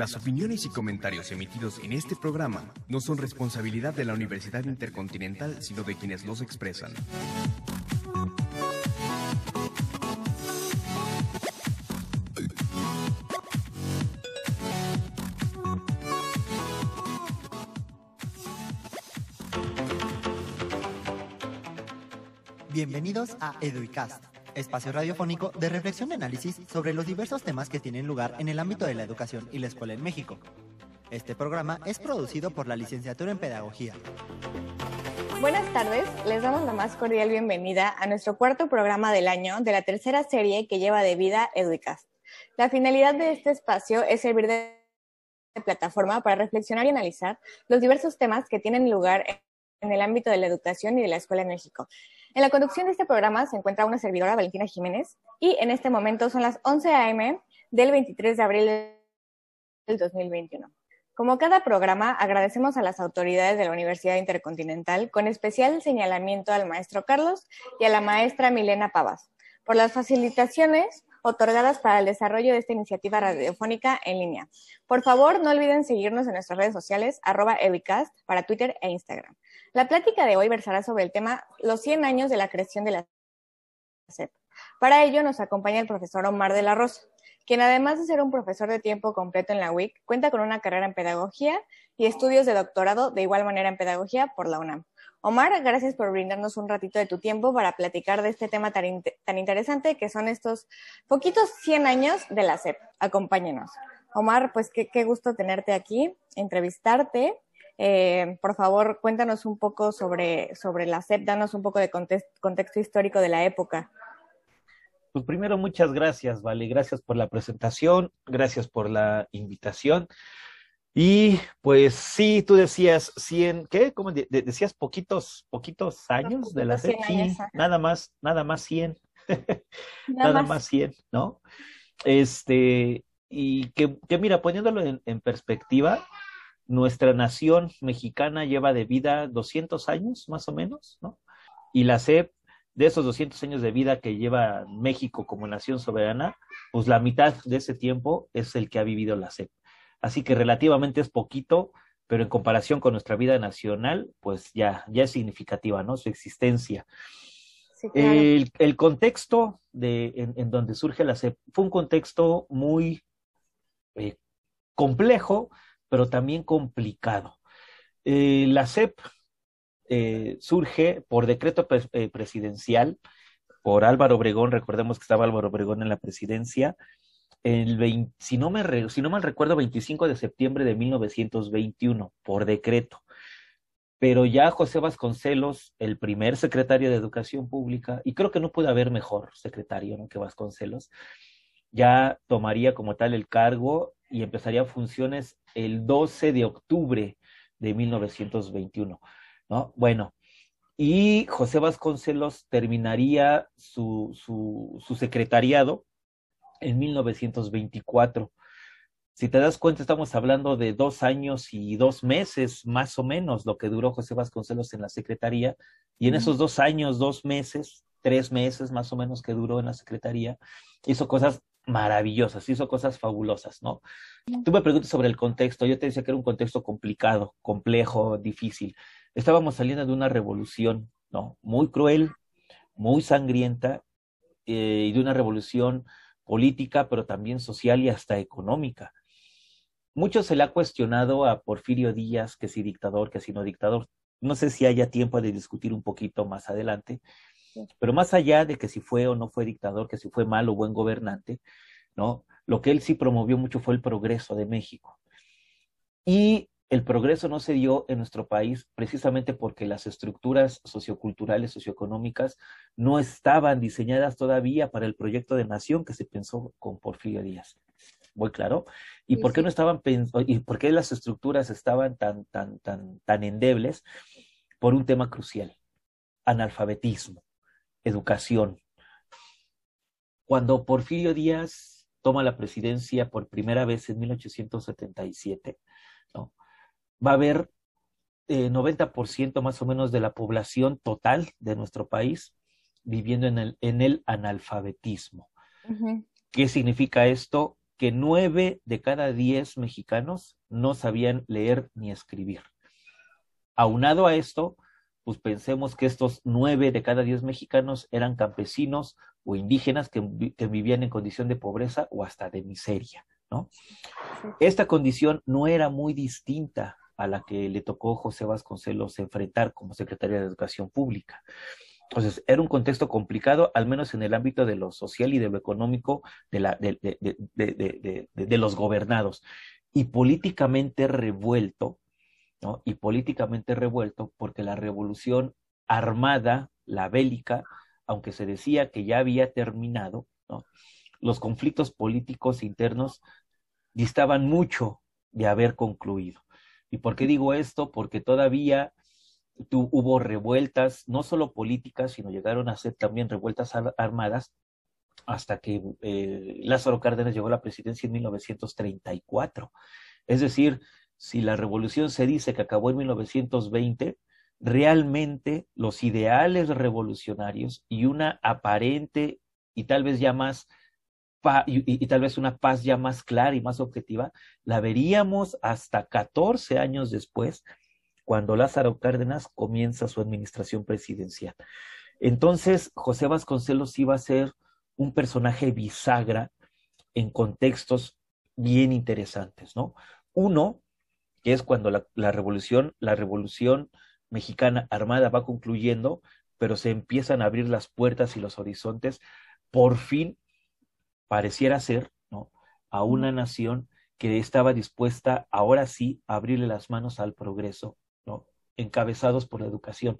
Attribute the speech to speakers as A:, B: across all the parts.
A: Las opiniones y comentarios emitidos en este programa no son responsabilidad de la Universidad Intercontinental, sino de quienes los expresan.
B: Bienvenidos a Eduicast, espacio radiofónico de reflexión y análisis sobre los diversos temas que tienen lugar en el ámbito de la educación y la escuela en México. Este programa es producido por la licenciatura en Pedagogía.
C: Buenas tardes, les damos la más cordial bienvenida a nuestro cuarto programa del año de la tercera serie que lleva de vida Eduicast. La finalidad de este espacio es servir de plataforma para reflexionar y analizar los diversos temas que tienen lugar en el ámbito de la educación y de la escuela en México. En la conducción de este programa se encuentra una servidora, Valentina Jiménez, y en este momento son las 11 a.m. del 23 de abril del 2021. Como cada programa, agradecemos a las autoridades de la Universidad Intercontinental, con especial señalamiento al maestro Carlos y a la maestra Milena Pavas, por las facilitaciones otorgadas para el desarrollo de esta iniciativa radiofónica en línea. Por favor, no olviden seguirnos en nuestras redes sociales, arroba Evicast, para Twitter e Instagram. La plática de hoy versará sobre el tema los 100 años de la creación de la SEP. Para ello nos acompaña el profesor Omar de la Rosa, quien además de ser un profesor de tiempo completo en la UIC, cuenta con una carrera en pedagogía y estudios de doctorado de igual manera en pedagogía por la UNAM. Omar, gracias por brindarnos un ratito de tu tiempo para platicar de este tema tan, tan interesante que son estos poquitos 100 años de la SEP. Acompáñenos. Omar, pues qué, qué gusto tenerte aquí, entrevistarte eh, por favor, cuéntanos un poco sobre, sobre la SEP, danos un poco de contexto histórico de la época.
D: Pues primero, muchas gracias, Vale. Gracias por la presentación, gracias por la invitación. Y pues sí, tú decías 100, ¿qué? ¿Cómo decías poquitos, poquitos años de la SEP? Sí, nada más, nada más 100. nada, más. 100, ¿no? Este, y que, que mira, poniéndolo en perspectiva, nuestra nación mexicana lleva de vida 200 años, más o menos, ¿no? Y la SEP, de esos 200 años de vida que lleva México como nación soberana, pues la mitad de ese tiempo es el que ha vivido la SEP. Así que relativamente es poquito, pero en comparación con nuestra vida nacional, pues ya, ya es significativa, ¿no? Su existencia. el, contexto de, en, donde surge la SEP fue un contexto muy eh, complejo, pero también complicado. Eh, la CEP eh, surge por decreto presidencial por Álvaro Obregón, recordemos que estaba Álvaro Obregón en la presidencia, el si, no me si no mal recuerdo, 25 de septiembre de 1921, por decreto. Pero ya José Vasconcelos, el primer secretario de Educación Pública, y creo que no puede haber mejor secretario ¿no? que Vasconcelos, ya tomaría como tal el cargo y empezaría funciones el 12 de octubre de 1921, ¿no? Bueno, y José Vasconcelos terminaría su, su, su secretariado en 1924. Si te das cuenta, estamos hablando de dos años y dos meses, más o menos, lo que duró José Vasconcelos en la Secretaría. Y en esos dos años, dos meses, tres meses más o menos que duró en la Secretaría, hizo cosas maravillosas, hizo cosas fabulosas, ¿no? Tú me preguntas sobre el contexto, yo te decía que era un contexto complicado, complejo, difícil. Estábamos saliendo de una revolución, ¿no? Muy cruel, muy sangrienta, eh, y de una revolución política, pero también social y hasta económica. Mucho se le ha cuestionado a Porfirio Díaz, que si dictador, que si no dictador. No sé si haya tiempo de discutir un poquito más adelante, pero más allá de que si fue o no fue dictador, que si fue mal o buen gobernante, ¿no? Lo que él sí promovió mucho fue el progreso de México. Y el progreso no se dio en nuestro país precisamente porque las estructuras socioculturales, socioeconómicas no estaban diseñadas todavía para el proyecto de nación que se pensó con Porfirio Díaz. Muy claro. ¿Y por qué no estaban y por qué las estructuras estaban tan tan tan tan endebles? Por un tema crucial, analfabetismo educación. Cuando Porfirio Díaz toma la presidencia por primera vez en 1877, ¿no? Va a haber eh, 90% más o menos de la población total de nuestro país viviendo en el, en el analfabetismo. ¿Qué significa esto? que nueve de cada diez mexicanos no sabían leer ni escribir. Aunado a esto, pues pensemos que estos nueve de cada diez mexicanos eran campesinos o indígenas que, vivían en condición de pobreza o hasta de miseria, ¿no? Esta condición no era muy distinta a la que le tocó José Vasconcelos enfrentar como secretario de Educación Pública. Entonces, era un contexto complicado, al menos en el ámbito de lo social y de lo económico de, de, de, de los gobernados, y políticamente revuelto, ¿no? Y políticamente revuelto porque la revolución armada, la bélica, aunque se decía que ya había terminado, ¿no? los conflictos políticos internos distaban mucho de haber concluido. ¿Y por qué digo esto? Porque todavía hubo revueltas, no solo políticas, sino llegaron a ser también revueltas armadas hasta que eh, Lázaro Cárdenas llegó a la presidencia en 1934. Es decir, si la revolución se dice que acabó en 1920, realmente los ideales revolucionarios y una aparente y tal vez ya más y, tal vez una paz ya más clara y más objetiva, la veríamos hasta 14 años después, cuando Lázaro Cárdenas comienza su administración presidencial. Entonces, José Vasconcelos iba a ser un personaje bisagra en contextos bien interesantes, ¿no? Uno, que es cuando la, la revolución, la revolución mexicana armada va concluyendo, pero se empiezan a abrir las puertas y los horizontes, por fin pareciera ser, ¿no? A una nación que estaba dispuesta ahora sí a abrirle las manos al progreso, ¿no? Encabezados por la educación.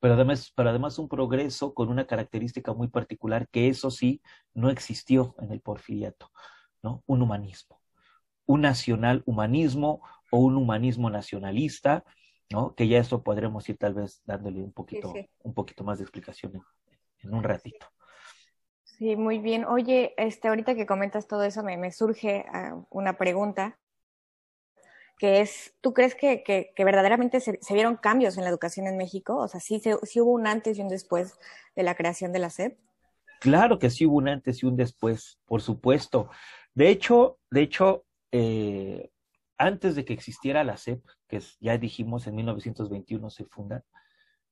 D: Pero además, pero además un progreso con una característica muy particular, que eso sí no existió en el porfiriato, ¿no? Un humanismo. Un nacional humanismo o un humanismo nacionalista, ¿no? Que ya eso podremos ir tal vez dándole un poquito, un poquito más de explicación en, un ratito.
C: Sí, muy bien. Oye, este, ahorita que comentas todo eso, me, surge ah, una pregunta, que es, ¿tú crees que, que, verdaderamente se, vieron cambios en la educación en México? O sea, ¿sí, ¿sí hubo un antes y un después de la creación de la SEP?
D: Claro que sí hubo un antes y un después, por supuesto. De hecho, de hecho, eh, antes de que existiera la SEP, que ya dijimos en 1921 se funda,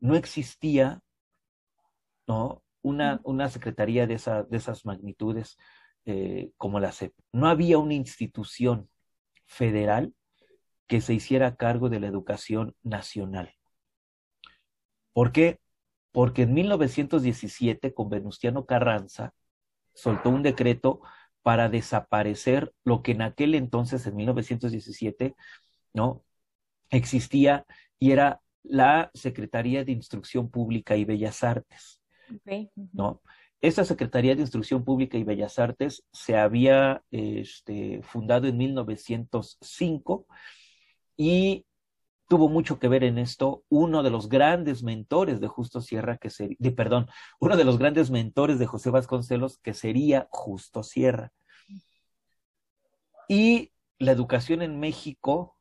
D: no existía ¿no? Una, una secretaría de, esa, de esas magnitudes eh, como la SEP. No había una institución federal que se hiciera cargo de la educación nacional. ¿Por qué? Porque en 1917, con Venustiano Carranza, soltó un decreto para desaparecer lo que en aquel entonces, en 1917, ¿no? Existía y era la Secretaría de Instrucción Pública y Bellas Artes, ¿no? Esta Secretaría de Instrucción Pública y Bellas Artes se había este, fundado en 1905 y tuvo mucho que ver en esto uno de los grandes mentores de Justo Sierra, que sería, de, perdón, uno de los grandes mentores de José Vasconcelos, que sería Justo Sierra. Y la educación en México,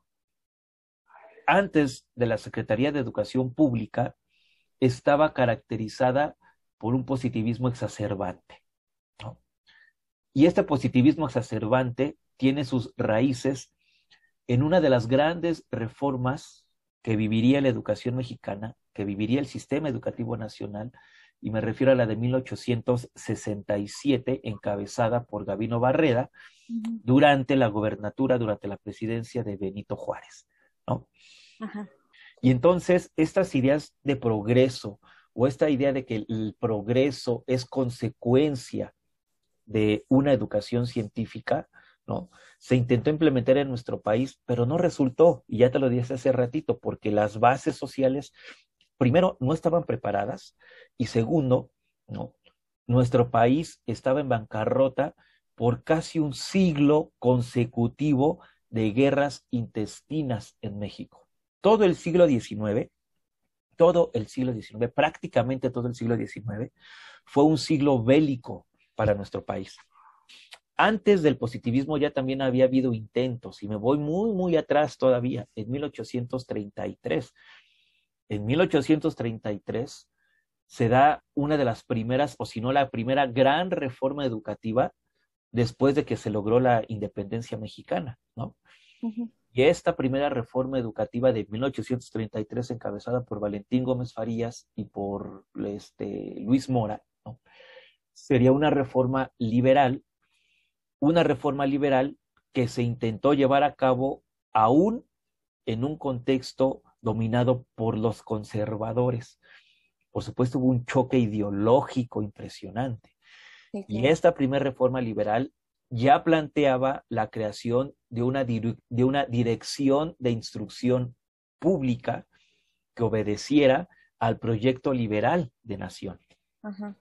D: antes de la Secretaría de Educación Pública, estaba caracterizada por un positivismo exacerbante. Y este positivismo exacerbante tiene sus raíces en una de las grandes reformas que viviría la educación mexicana, que viviría el sistema educativo nacional, y me refiero a la de 1867, encabezada por Gavino Barreda, durante la gobernatura, durante la presidencia de Benito Juárez, ¿no? Y entonces, estas ideas de progreso, o esta idea de que el progreso es consecuencia de una educación científica, ¿no? Se intentó implementar en nuestro país, pero no resultó, y ya te lo dije hace ratito, porque las bases sociales, primero, no estaban preparadas, y segundo, ¿no? Nuestro país estaba en bancarrota por casi un siglo consecutivo de guerras intestinas en México. Todo el siglo XIX, todo el siglo XIX, prácticamente todo el siglo XIX, fue un siglo bélico para nuestro país antes del positivismo ya también había habido intentos, y me voy muy, muy atrás todavía, en 1833. En 1833 se da una de las primeras, o si no la primera gran reforma educativa después de que se logró la independencia mexicana, ¿no? Y esta primera reforma educativa de 1833, encabezada por Valentín Gómez Farías y por este, Luis Mora, ¿no? sería una reforma liberal, una reforma liberal que se intentó llevar a cabo aún en un contexto dominado por los conservadores. Por supuesto, hubo un choque ideológico impresionante. Y esta primera reforma liberal ya planteaba la creación de una, de una dirección de instrucción pública que obedeciera al proyecto liberal de nación.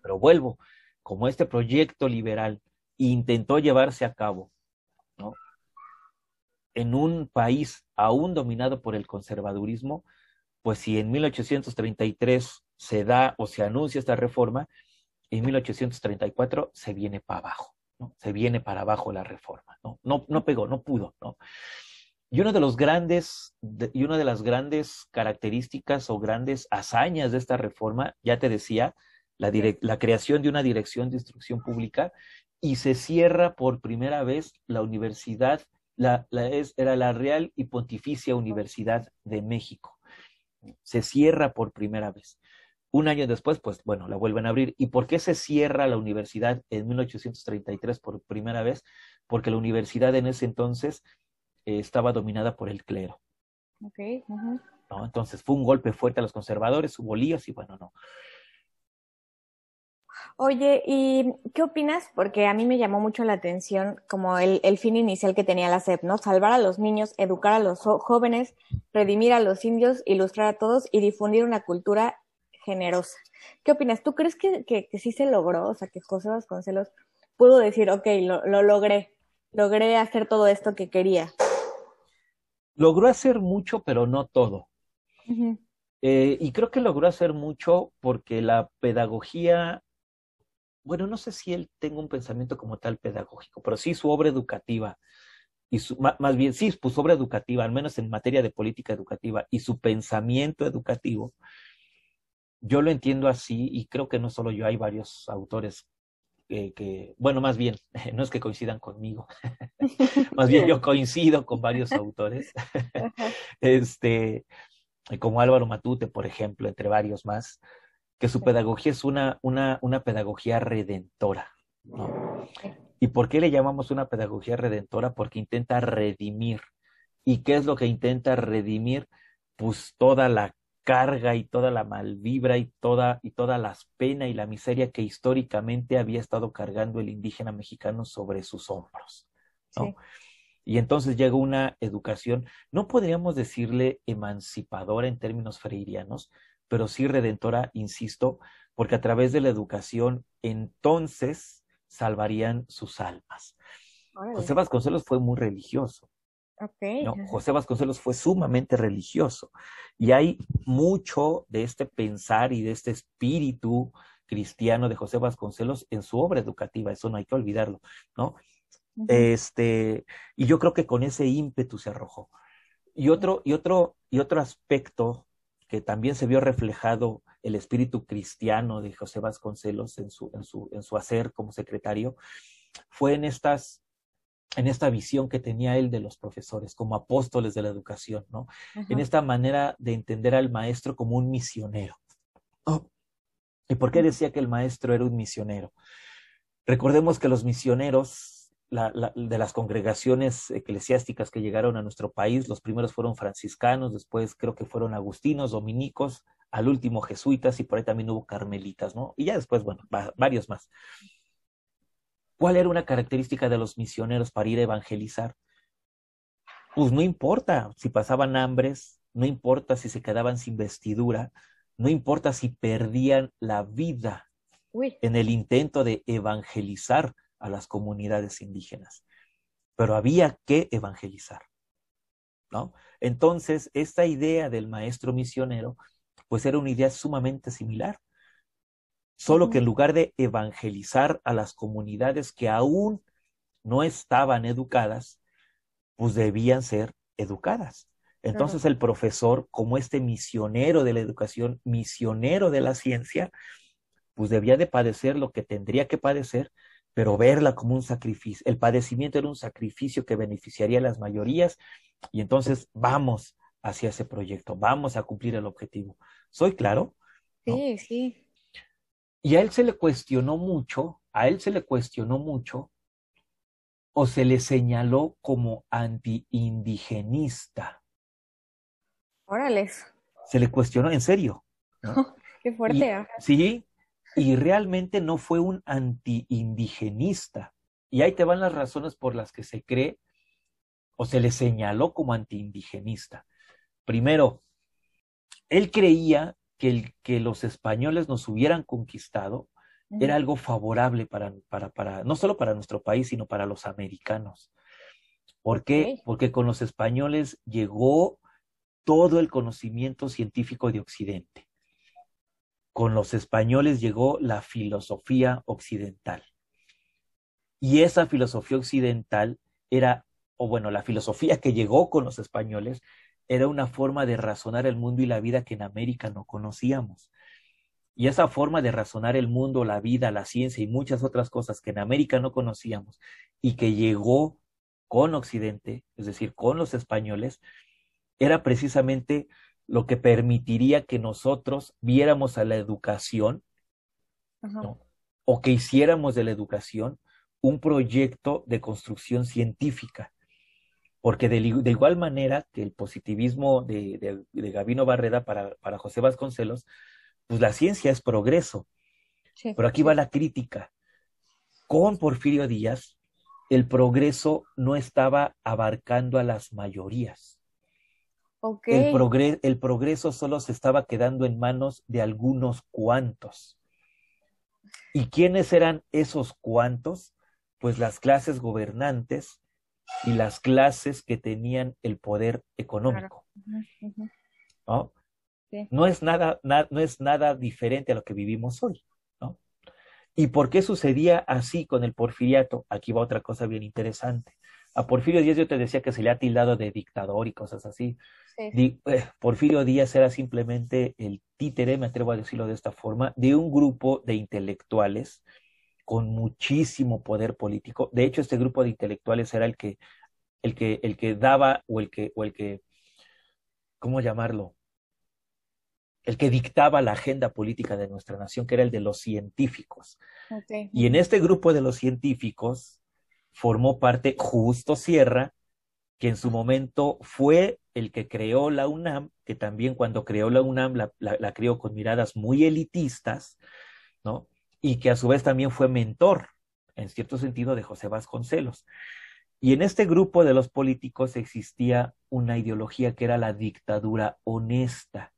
D: Pero vuelvo, como este proyecto liberal intentó llevarse a cabo ¿no? en un país aún dominado por el conservadurismo, pues si en 1833 se da o se anuncia esta reforma, en 1834 se viene para abajo, Se viene para abajo la reforma, ¿no? No, no pegó, no pudo, ¿no? Y uno de los grandes, y una de las grandes características o grandes hazañas de esta reforma, ya te decía, la, la creación de una dirección de instrucción pública y se cierra por primera vez la universidad, la, la es, era la Real y Pontificia Universidad de México. Se cierra por primera vez. Un año después, pues bueno, la vuelven a abrir. ¿Y por qué se cierra la universidad en 1833 por primera vez? Porque la universidad en ese entonces eh, estaba dominada por el clero.
C: Okay,
D: ¿no? Entonces fue un golpe fuerte a los conservadores, hubo líos y bueno, no.
C: Oye, ¿y qué opinas? Porque a mí me llamó mucho la atención como el, el, fin inicial que tenía la SEP, ¿no? Salvar a los niños, educar a los jóvenes, redimir a los indios, ilustrar a todos y difundir una cultura generosa. ¿Qué opinas? ¿Tú crees que, que, sí se logró? O sea, que José Vasconcelos pudo decir, ok, lo, lo logré, logré hacer todo esto que quería.
D: Logró hacer mucho, pero no todo. eh, y creo que logró hacer mucho porque la pedagogía, bueno, no sé si él tenga un pensamiento como tal pedagógico, pero sí su obra educativa, y su, más bien sí, su obra educativa, al menos en materia de política educativa, y su pensamiento educativo, yo lo entiendo así y creo que no solo yo, hay varios autores que, que bueno, más bien, no es que coincidan conmigo, más bien yo coincido con varios autores, este, como Álvaro Matute, por ejemplo, entre varios más, que su pedagogía es una, una, una pedagogía redentora. ¿no? ¿Y por qué le llamamos una pedagogía redentora? Porque intenta redimir. ¿Y qué es lo que intenta redimir? Pues toda la carga y toda la malvibra y toda, y toda la pena y la miseria que históricamente había estado cargando el indígena mexicano sobre sus hombros. ¿no? Sí. Y entonces llega una educación, no podríamos decirle emancipadora en términos freirianos, pero sí redentora, insisto, porque a través de la educación entonces salvarían sus almas. José Vasconcelos fue muy religioso.
C: Okay.
D: ¿no? José Vasconcelos fue sumamente religioso y hay mucho de este pensar y de este espíritu cristiano de José Vasconcelos en su obra educativa, eso no hay que olvidarlo, ¿no? Uh -huh. Este, y yo creo que con ese ímpetu se arrojó. Y otro, y otro, y otro aspecto que también se vio reflejado el espíritu cristiano de José Vasconcelos en su, en su, en su hacer como secretario, fue en estas en esta visión que tenía él de los profesores como apóstoles de la educación, ¿no? En esta manera de entender al maestro como un misionero. Oh. ¿Y por qué decía que el maestro era un misionero? Recordemos que los misioneros la, la, de las congregaciones eclesiásticas que llegaron a nuestro país, los primeros fueron franciscanos, después creo que fueron agustinos, dominicos, al último jesuitas y por ahí también hubo carmelitas, ¿no? Y ya después, bueno, va, varios más. ¿Cuál era una característica de los misioneros para ir a evangelizar? Pues no importa si pasaban hambres, no importa si se quedaban sin vestidura, no importa si perdían la vida
C: Uy.
D: en el intento de evangelizar a las comunidades indígenas. Pero había que evangelizar, ¿no? Entonces, esta idea del maestro misionero, pues era una idea sumamente similar. Solo que en lugar de evangelizar a las comunidades que aún no estaban educadas, pues debían ser educadas. Entonces el profesor, como este misionero de la educación, misionero de la ciencia, pues debía de padecer lo que tendría que padecer, pero verla como un sacrificio. El padecimiento era un sacrificio que beneficiaría a las mayorías y entonces vamos hacia ese proyecto, vamos a cumplir el objetivo. ¿Soy claro?
C: Sí, sí.
D: Y a él se le cuestionó mucho, a él se le cuestionó mucho o se le señaló como anti-indigenista.
C: Órales.
D: Se le cuestionó, en serio.
C: Qué fuerte.
D: sí, y realmente no fue un anti-indigenista. Y ahí te van las razones por las que se cree o se le señaló como anti-indigenista. Primero, él creía que, el, que los españoles nos hubieran conquistado era algo favorable para, para, para, no solo para nuestro país, sino para los americanos. ¿Por qué? Porque con los españoles llegó todo el conocimiento científico de Occidente. Con los españoles llegó la filosofía occidental. Y esa filosofía occidental era, o bueno, la filosofía que llegó con los españoles era una forma de razonar el mundo y la vida que en América no conocíamos. Y esa forma de razonar el mundo, la vida, la ciencia y muchas otras cosas que en América no conocíamos y que llegó con Occidente, es decir, con los españoles, era precisamente lo que permitiría que nosotros viéramos a la educación o que hiciéramos de la educación un proyecto de construcción científica. Porque de, igual manera que el positivismo de, de, Gabino Barreda para, para José Vasconcelos pues la ciencia es progreso. Pero aquí va la crítica. Con Porfirio Díaz, el progreso no estaba abarcando a las mayorías. El, el progreso solo se estaba quedando en manos de algunos cuantos. ¿Y quiénes eran esos cuantos? Pues las clases gobernantes y las clases que tenían el poder económico. ¿no? No, es nada, no es nada diferente a lo que vivimos hoy. ¿no? ¿Y por qué sucedía así con el porfiriato? Aquí va otra cosa bien interesante. A Porfirio Díaz yo te decía que se le ha tildado de dictador y cosas así. Eh, Porfirio Díaz era simplemente el títere, me atrevo a decirlo de esta forma, de un grupo de intelectuales con muchísimo poder político. De hecho, este grupo de intelectuales era el que, el que, el que daba o el que, o el que, ¿cómo llamarlo? el que dictaba la agenda política de nuestra nación, que era el de los científicos. Y en este grupo de los científicos formó parte Justo Sierra, que en su momento fue el que creó la UNAM, que también cuando creó la UNAM la, la creó con miradas muy elitistas, ¿no? Y que a su vez también fue mentor, en cierto sentido, de José Vasconcelos. Y en este grupo de los políticos existía una ideología que era la dictadura honesta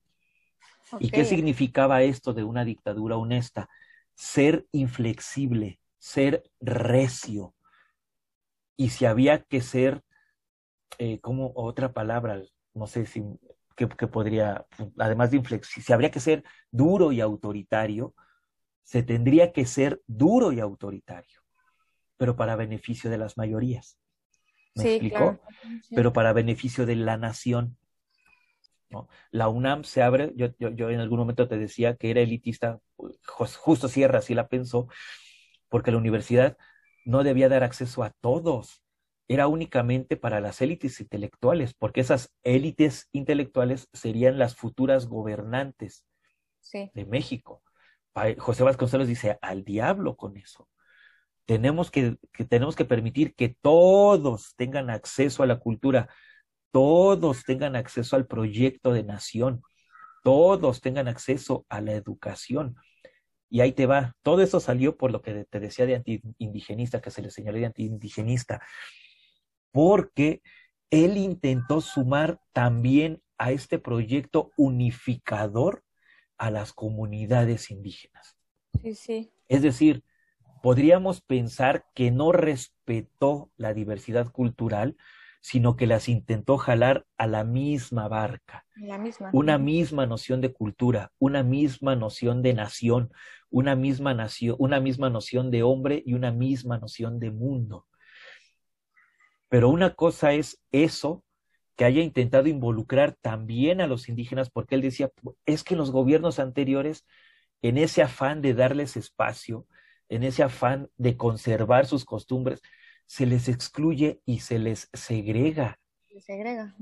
D: ¿Y qué significaba esto de una dictadura honesta? Ser inflexible, ser recio. Y si había que ser, eh, como otra palabra, no sé si que, podría, además de inflexible, si habría que ser duro y autoritario, se tendría que ser duro y autoritario, pero para beneficio de las mayorías. ¿Me explicó? Pero para beneficio de la nación. La UNAM se abre, yo, yo, en algún momento te decía que era elitista, justo Sierra así la pensó, porque la universidad no debía dar acceso a todos, era únicamente para las élites intelectuales, porque esas élites intelectuales serían las futuras gobernantes de México. José Vasconcelos dice, al diablo con eso. Tenemos que, tenemos que permitir que todos tengan acceso a la cultura todos tengan acceso al proyecto de nación, todos tengan acceso a la educación. Y ahí te va, todo eso salió por lo que te decía de antiindigenista, que se le señaló de antiindigenista, porque él intentó sumar también a este proyecto unificador a las comunidades indígenas.
C: Sí, sí.
D: Es decir, podríamos pensar que no respetó la diversidad cultural, sino que las intentó jalar a la misma barca.
C: La misma.
D: Una misma noción de cultura, una misma noción de nación, una misma nación, una misma noción de hombre y una misma noción de mundo. Pero una cosa es eso que haya intentado involucrar también a los indígenas, porque él decía, es que los gobiernos anteriores, en ese afán de darles espacio, en ese afán de conservar sus costumbres, se les excluye y se les segrega.
C: Se segrega.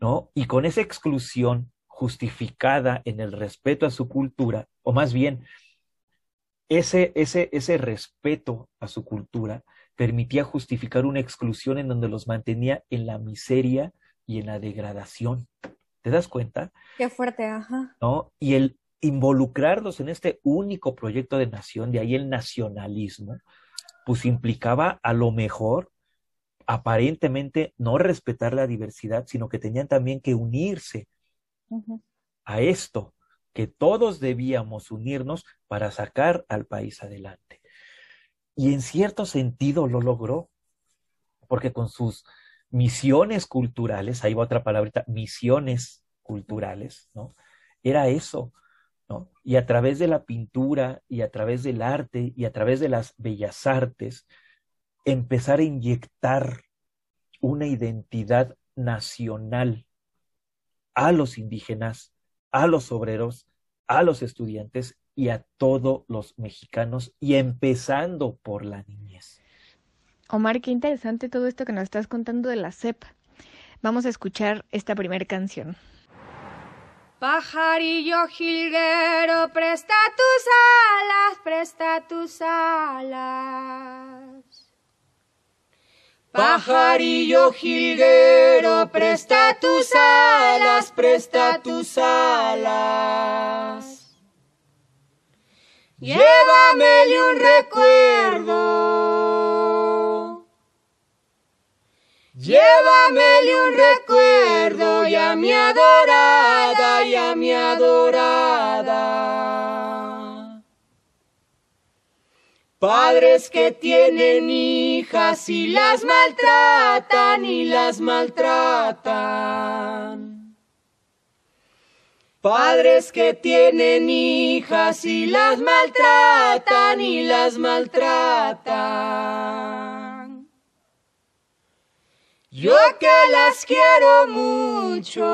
D: ¿No? Y con esa exclusión justificada en el respeto a su cultura, o más bien, ese, ese, ese respeto a su cultura permitía justificar una exclusión en donde los mantenía en la miseria y en la degradación. ¿Te das cuenta?
C: Qué fuerte, ajá.
D: ¿No? Y el involucrarlos en este único proyecto de nación, de ahí el nacionalismo, pues implicaba a lo mejor aparentemente no respetar la diversidad, sino que tenían también que unirse a esto, que todos debíamos unirnos para sacar al país adelante. Y en cierto sentido lo logró, porque con sus misiones culturales, ahí va otra palabrita, misiones culturales, ¿no? Era eso, ¿no? Y a través de la pintura y a través del arte y a través de las bellas artes, empezar a inyectar una identidad nacional a los indígenas, a los obreros, a los estudiantes y a todos los mexicanos, y empezando por la niñez.
C: Omar, qué interesante todo esto que nos estás contando de la CEP. Vamos a escuchar esta primera canción.
E: Pajarillo jilguero, presta tus alas, presta tus alas. Pajarillo jilguero, presta tus alas, presta tus alas. Llévamele un recuerdo. Llévamele un recuerdo y a mi adorada, y a mi adorada. Padres que tienen hijas y las maltratan y las maltratan. Padres que tienen hijas y las maltratan y las maltratan. Yo que las quiero mucho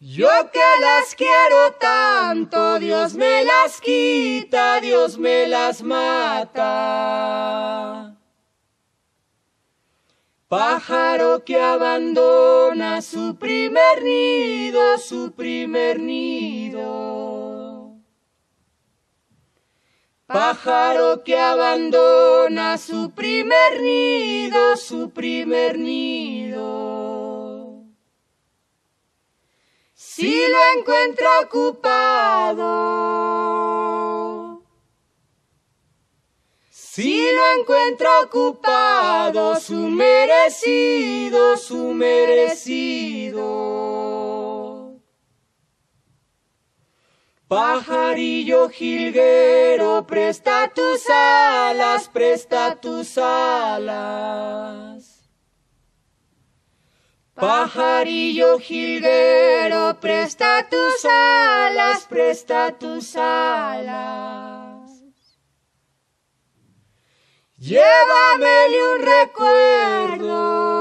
E: yo que las quiero tanto, Dios me las quita, Dios me las mata. Pájaro que abandona su primer nido, su primer nido. Pájaro que abandona su primer nido, su primer nido. Si lo encuentro ocupado, si lo encuentro ocupado, su merecido, su merecido. Pajarillo jilguero, presta tus alas, presta tus alas. Pajarillo jilguero, presta tus alas, presta tus alas. Llévamele un recuerdo.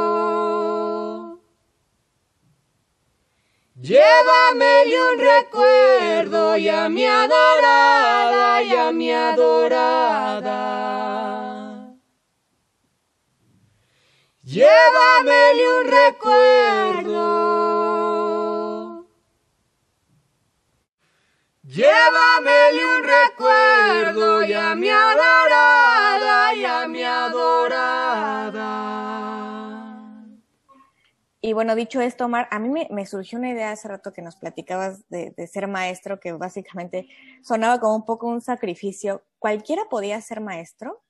E: Llévamele un recuerdo y a mi adorada, y a mi adorada. Llévamele un recuerdo. Llévamele un recuerdo y a mi adorada, y a mi adorada.
C: Y bueno, dicho esto, Omar, a mí me, surgió una idea hace rato que nos platicabas de, de, ser maestro, que básicamente sonaba como un poco un sacrificio. ¿Cualquiera podía ser maestro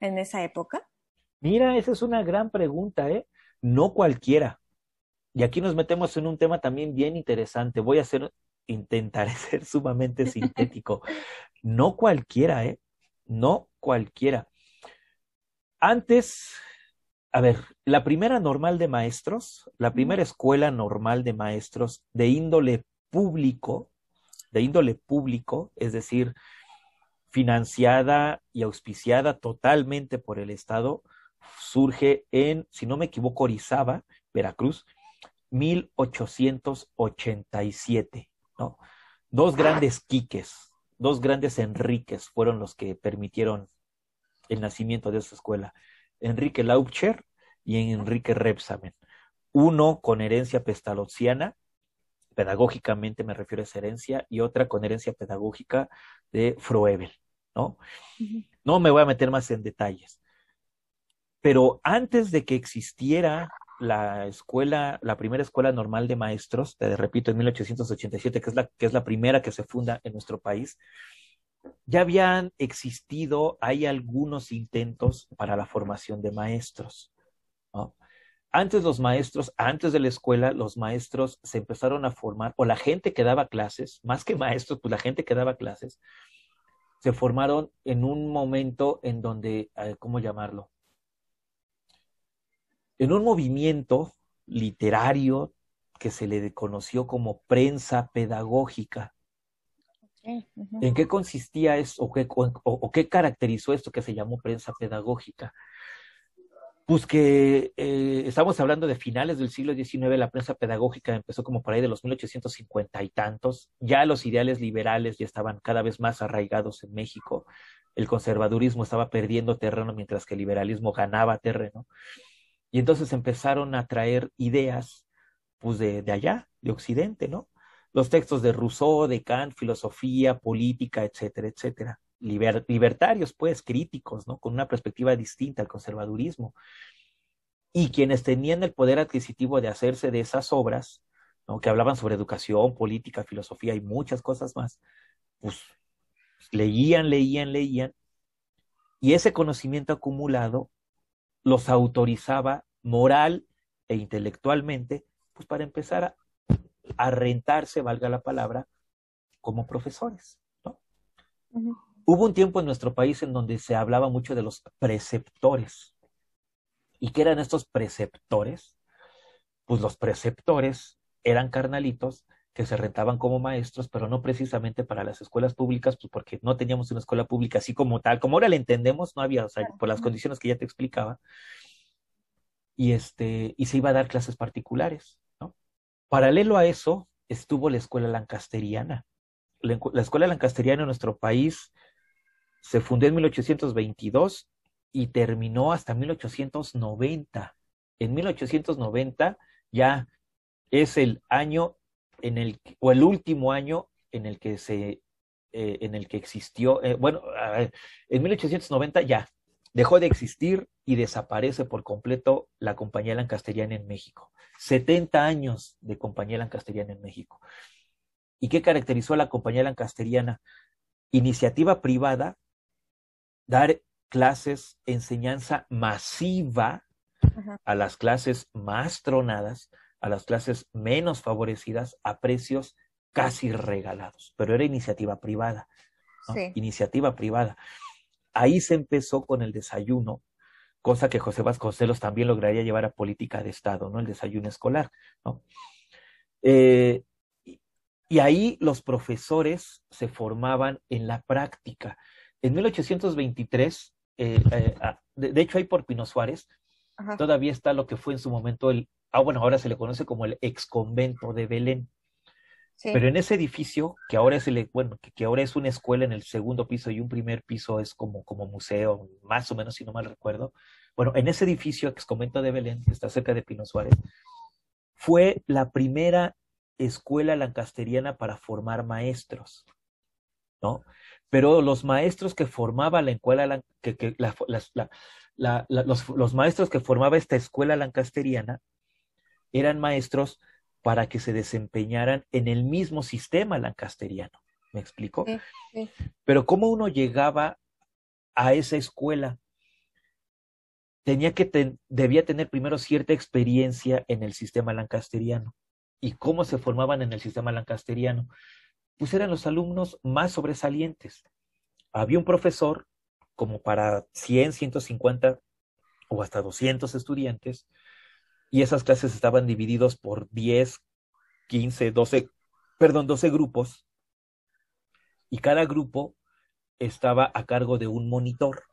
C: en esa época?
D: Mira, esa es una gran pregunta, ¿eh? No cualquiera. Y aquí nos metemos en un tema también bien interesante. Voy a hacer, intentaré ser sumamente sintético. No cualquiera, ¿eh? No cualquiera. Antes, a ver, la primera normal de maestros, la primera escuela normal de maestros de índole público, de índole público, es decir, financiada y auspiciada totalmente por el Estado, surge en, si no me equivoco, Orizaba, Veracruz, 1887, ¿no? Dos grandes quiques, dos grandes Enriques fueron los que permitieron el nacimiento de esa escuela. Enrique Laubcher y Enrique Repsamen. Uno con herencia pestalozziana, pedagógicamente me refiero a esa herencia, y otra con herencia pedagógica de Froebel, ¿no? No me voy a meter más en detalles. Pero antes de que existiera la escuela, la primera escuela normal de maestros, te repito, en 1887, que es la, que es la primera que se funda en nuestro país, ya habían existido, hay algunos intentos para la formación de maestros. Antes los maestros, antes de la escuela, los maestros se empezaron a formar, o la gente que daba clases, más que maestros, pues la gente que daba clases, se formaron en un momento en donde, ¿cómo llamarlo? En un movimiento literario que se le conoció como prensa pedagógica. ¿En qué consistía eso o qué, caracterizó esto que se llamó prensa pedagógica? pues que eh, estamos hablando de finales del siglo XIX, la prensa pedagógica empezó como por ahí de los 1850 y tantos, ya los ideales liberales ya estaban cada vez más arraigados en México, el conservadurismo estaba perdiendo terreno mientras que el liberalismo ganaba terreno, y entonces empezaron a traer ideas pues de, de allá, de Occidente, ¿no? Los textos de Rousseau, de Kant, filosofía, política, etcétera, etcétera libertarios, pues, críticos, ¿no? Con una perspectiva distinta al conservadurismo. Y quienes tenían el poder adquisitivo de hacerse de esas obras, ¿no? Que hablaban sobre educación, política, filosofía y muchas cosas más, pues leían, leían, leían, y ese conocimiento acumulado los autorizaba moral e intelectualmente, pues para empezar a, rentarse, valga la palabra, como profesores, ¿no? Hubo un tiempo en nuestro país en donde se hablaba mucho de los preceptores. ¿Y qué eran estos preceptores? Pues los preceptores eran carnalitos que se rentaban como maestros, pero no precisamente para las escuelas públicas, pues porque no teníamos una escuela pública así como tal, como ahora la entendemos, no había, o sea, por las condiciones que ya te explicaba. Y este, y se iba a dar clases particulares. Paralelo a eso estuvo la escuela lancasteriana. La, la escuela lancasteriana en nuestro país se fundó en 1822 y terminó hasta 1890. En 1890 ya es el año en el o el último año en el que se eh, en el que existió eh, bueno en 1890 ya dejó de existir y desaparece por completo la compañía lancasteriana en México. 70 años de compañía lancasteriana en México. Y qué caracterizó a la compañía lancasteriana iniciativa privada dar clases, enseñanza masiva a las clases más tronadas, a las clases menos favorecidas, a precios casi regalados, pero era iniciativa privada, iniciativa privada. Ahí se empezó con el desayuno, cosa que José Vasconcelos también lograría llevar a política de Estado, ¿no? El desayuno escolar, ¿no? Eh, y ahí los profesores se formaban en la práctica. En 1823, eh, eh, ah, de, hecho hay por Pino Suárez, todavía está lo que fue en su momento el, ah bueno, ahora se le conoce como el ex convento de Belén. Pero en ese edificio, que ahora es el, bueno, que, ahora es una escuela en el segundo piso y un primer piso es como, como museo, más o menos, si no mal recuerdo. Bueno, en ese edificio, ex convento de Belén, que está cerca de Pino Suárez, fue la primera escuela lancasteriana para formar maestros, ¿no? pero los maestros que formaba la escuela, que, los, los, maestros que formaba esta escuela lancasteriana eran maestros para que se desempeñaran en el mismo sistema lancasteriano. ¿Me explico? Pero cómo uno llegaba a esa escuela, tenía que debía tener primero cierta experiencia en el sistema lancasteriano y cómo se formaban en el sistema lancasteriano pues eran los alumnos más sobresalientes. Había un profesor como para 100, 150 o hasta 200 estudiantes y esas clases estaban divididos por 10, 15, 12, perdón, 12 grupos y cada grupo estaba a cargo de un monitor.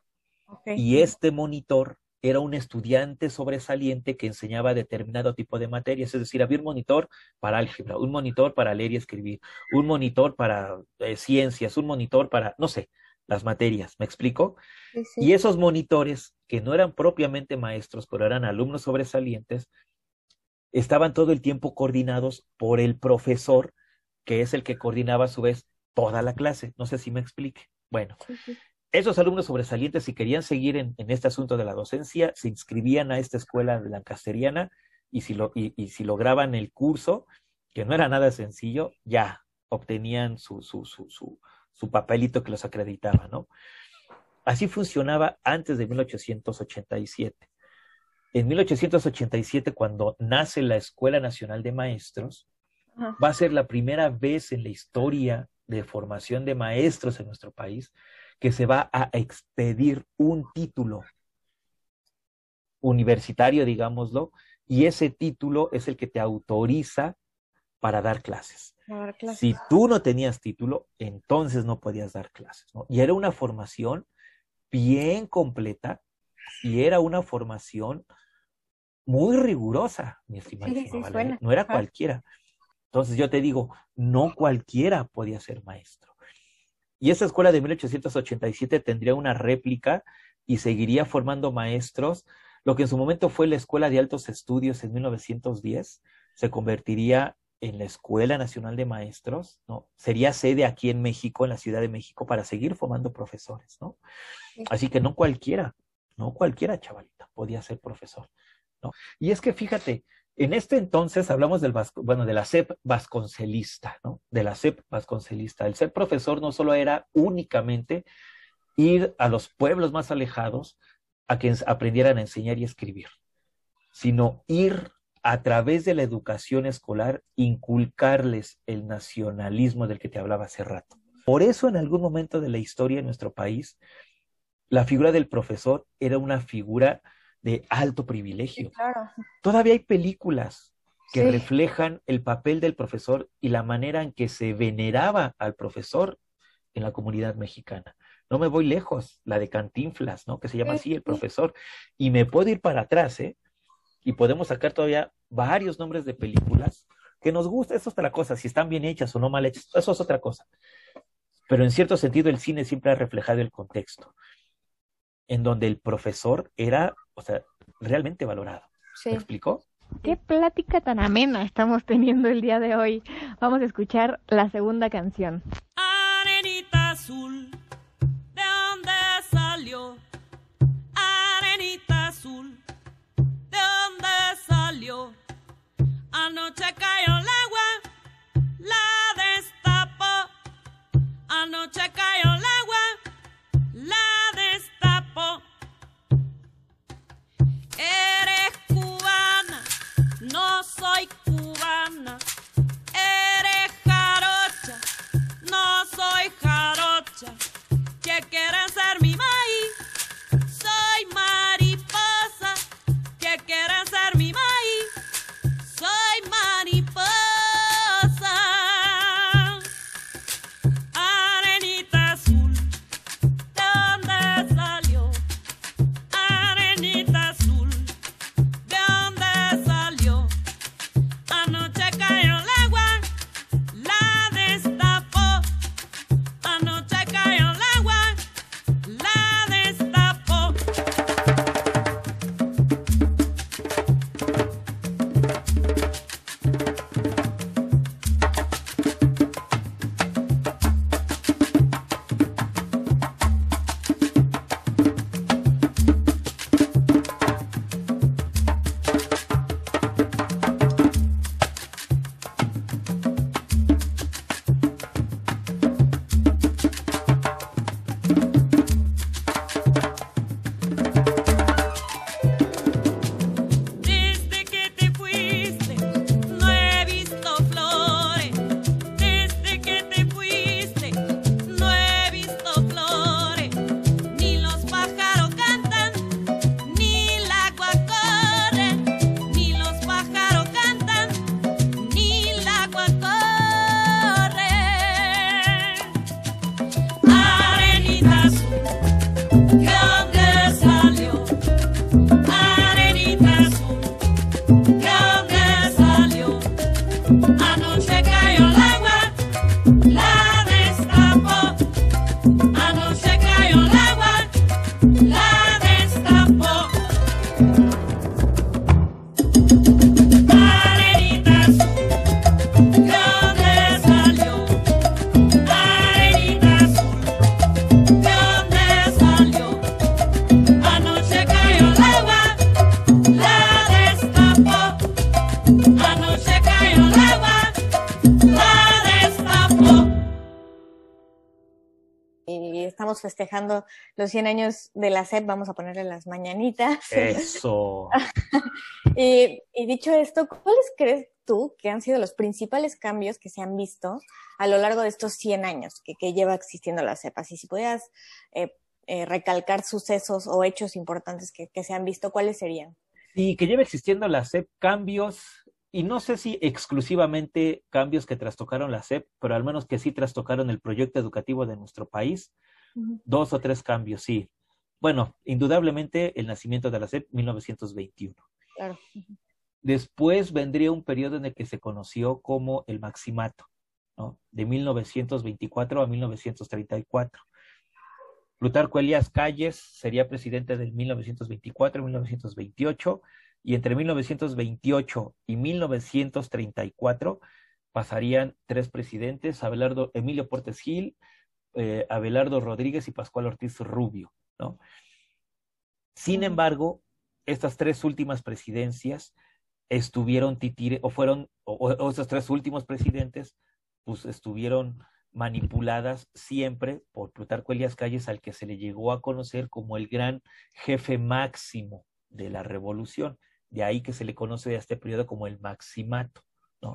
D: Y este monitor era un estudiante sobresaliente que enseñaba determinado tipo de materias, es decir, había un monitor para álgebra, un monitor para leer y escribir, un monitor para eh, ciencias, un monitor para, no sé, las materias, ¿me explico?
C: Sí, sí.
D: Y esos monitores, que no eran propiamente maestros, pero eran alumnos sobresalientes, estaban todo el tiempo coordinados por el profesor, que es el que coordinaba a su vez toda la clase. No sé si me explique. Bueno,
C: Sí,
D: esos alumnos sobresalientes, si querían seguir en, en este asunto de la docencia, se inscribían a esta escuela de lancasteriana y si, lo, y, y si lograban el curso, que no era nada sencillo, ya obtenían su, su, su, su, su papelito que los acreditaba, ¿no? Así funcionaba antes de 1887. En 1887, cuando nace la Escuela Nacional de Maestros,
C: Ajá.
D: va a ser la primera vez en la historia de formación de maestros en nuestro país que se va a expedir un título universitario, digámoslo, y ese título es el que te autoriza para dar clases.
C: Dar clases.
D: Si tú no tenías título, entonces no podías dar clases, ¿no? Y era una formación bien completa y era una formación muy rigurosa, mi estimadísima
C: Sí, suena.
D: No era
C: Ajá.
D: cualquiera. Entonces yo te digo, no cualquiera podía ser maestro. Y esa escuela de 1887 tendría una réplica y seguiría formando maestros. Lo que en su momento fue la Escuela de Altos Estudios en 1910 se convertiría en la Escuela Nacional de Maestros, ¿no? Sería sede aquí en México, en la Ciudad de México, para seguir formando profesores, ¿no?
C: Sí.
D: Así que no cualquiera, no cualquiera chavalita podía ser profesor, ¿no? Y es que fíjate, en este entonces hablamos del, vasco- bueno, de la SEP vasconcelista, ¿no? De la SEP vasconcelista. El ser profesor no solo era únicamente ir a los pueblos más alejados a que aprendieran a enseñar y escribir, sino ir a través de la educación escolar, inculcarles el nacionalismo del que te hablaba hace rato. Por eso en algún momento de la historia de nuestro país, la figura del profesor era una figura de alto privilegio.
C: Sí, claro.
D: Todavía hay películas que
C: Sí.
D: reflejan el papel del profesor y la manera en que se veneraba al profesor en la comunidad mexicana. No me voy lejos, la de Cantinflas, ¿no? Que se llama
C: Sí,
D: así, el profesor. Y me puedo ir para atrás, ¿eh? Y podemos sacar todavía varios nombres de películas que nos gusta, eso es otra cosa, si están bien hechas o no mal hechas, eso es otra cosa. Pero en cierto sentido el cine siempre ha reflejado el contexto, en donde el profesor era, o sea, realmente valorado.
C: Sí.
D: ¿Me explicó?
F: Qué plática tan amena estamos teniendo el día de hoy. Vamos a escuchar la segunda canción.
G: Arenita azul, Anoche cayó el agua, la destapó. Anoche cayó el agua, la destapó. Eres cubana, no soy cubana. Eres jarocha, no soy jarocha. Que
C: festejando los 100 años de la SEP, vamos a ponerle las mañanitas.
D: Eso.
C: y, y, dicho esto, ¿cuáles crees tú que han sido los principales cambios que se han visto a lo largo de estos 100 años que, que lleva existiendo la SEP? Así, si pudieras eh, eh, recalcar sucesos o hechos importantes que, que se han visto, ¿cuáles serían?
D: Sí, que lleva existiendo la SEP cambios y no sé si exclusivamente cambios que trastocaron la SEP, pero al menos que sí trastocaron el proyecto educativo de nuestro país. Dos o tres cambios, sí. Bueno, indudablemente el nacimiento de la SEP, 1921.
C: Claro.
D: Después vendría un periodo en el que se conoció como el Maximato, ¿no? De 1924 a 1934. Plutarco Elías Calles sería presidente de 1924 a 1928 y entre 1928 y 1934 pasarían tres presidentes, Abelardo, Emilio Portes Gil, eh, Abelardo Rodríguez y Pascual Ortiz Rubio, ¿no? Sin embargo, estas tres últimas presidencias estuvieron titire, o fueron, o, o esos tres últimos presidentes, pues estuvieron manipuladas siempre por Plutarco Elías Calles, al que se le llegó a conocer como el gran jefe máximo de la revolución. De ahí que se le conoce a este periodo como el maximato, ¿no?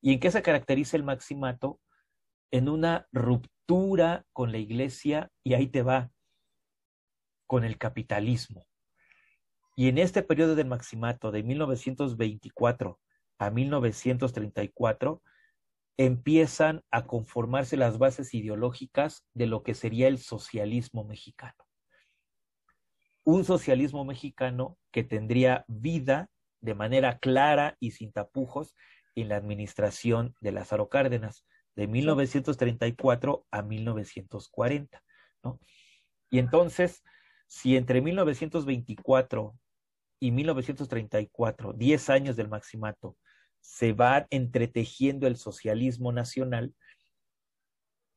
D: ¿Y en qué se caracteriza el maximato? En una ruptura con la iglesia, y ahí te va, con el capitalismo. Y en este periodo del maximato, de 1924 a 1934, empiezan a conformarse las bases ideológicas de lo que sería el socialismo mexicano un socialismo mexicano que tendría vida de manera clara y sin tapujos en la administración de Lázaro Cárdenas de 1934 a 1940, ¿no? Y entonces, si entre 1924 y 1934, 10 años del maximato, se va entretejiendo el socialismo nacional,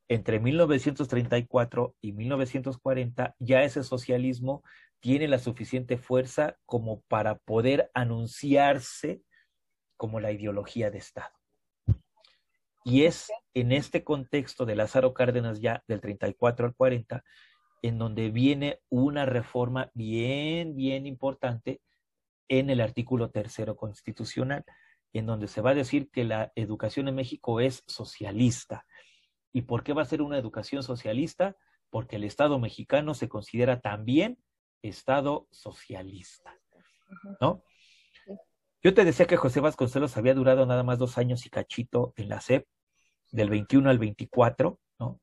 D: entre 1934 y 1940 ya ese socialismo tiene la suficiente fuerza como para poder anunciarse como la ideología de Estado. Y es en este contexto de Lázaro Cárdenas ya del 34 al 40, en donde viene una reforma bien, bien importante en el artículo tercero constitucional, en donde se va a decir que la educación en México es socialista. ¿Y por qué va a ser una educación socialista? Porque el Estado mexicano se considera también Estado socialista, ¿no? Yo te decía que José Vasconcelos había durado nada más dos años y cachito en la SEP, del 21 al 24, ¿no?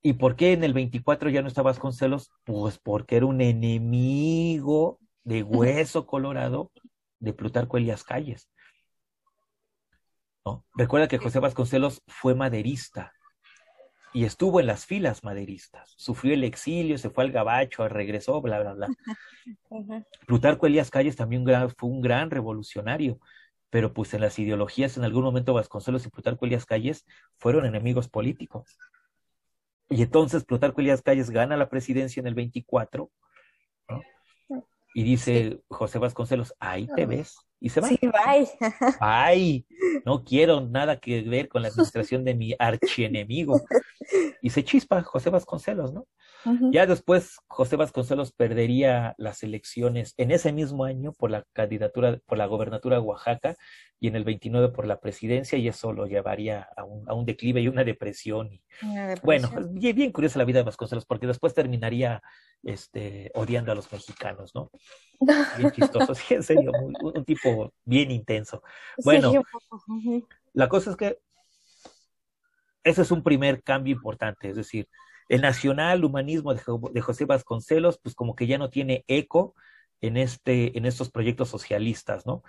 D: ¿Y por qué en el 24 ya no está Vasconcelos? Pues porque era un enemigo de hueso colorado de Plutarco Elias Calles. Recuerda que José Vasconcelos fue maderista, y estuvo en las filas maderistas. Sufrió el exilio, se fue al gabacho, regresó, bla, bla, bla. Plutarco Elías Calles también fue un gran revolucionario, pero pues en las ideologías en algún momento Vasconcelos y Plutarco Elías Calles fueron enemigos políticos. Y entonces Plutarco Elías Calles gana la presidencia en el 24, y dice José Vasconcelos, ahí te ves. Y se va.
C: Sí, bye.
D: Ay, no quiero nada que ver con la administración de mi archienemigo. Y se chispa José Vasconcelos, ¿no? Ya después José Vasconcelos perdería las elecciones en ese mismo año por la candidatura, por la gobernatura de Oaxaca y en el 29 por la presidencia y eso lo llevaría a un, a un declive y una depresión. Y, bueno, bien, bien curiosa la vida de Vasconcelos porque después terminaría este, odiando a los mexicanos, ¿no? Bien chistoso, sí, en serio, un, tipo bien intenso. Bueno, la cosa es que ese es un primer cambio importante, es decir, el nacional humanismo de, José Vasconcelos, pues como que ya no tiene eco en, este, en estos proyectos socialistas, ¿no?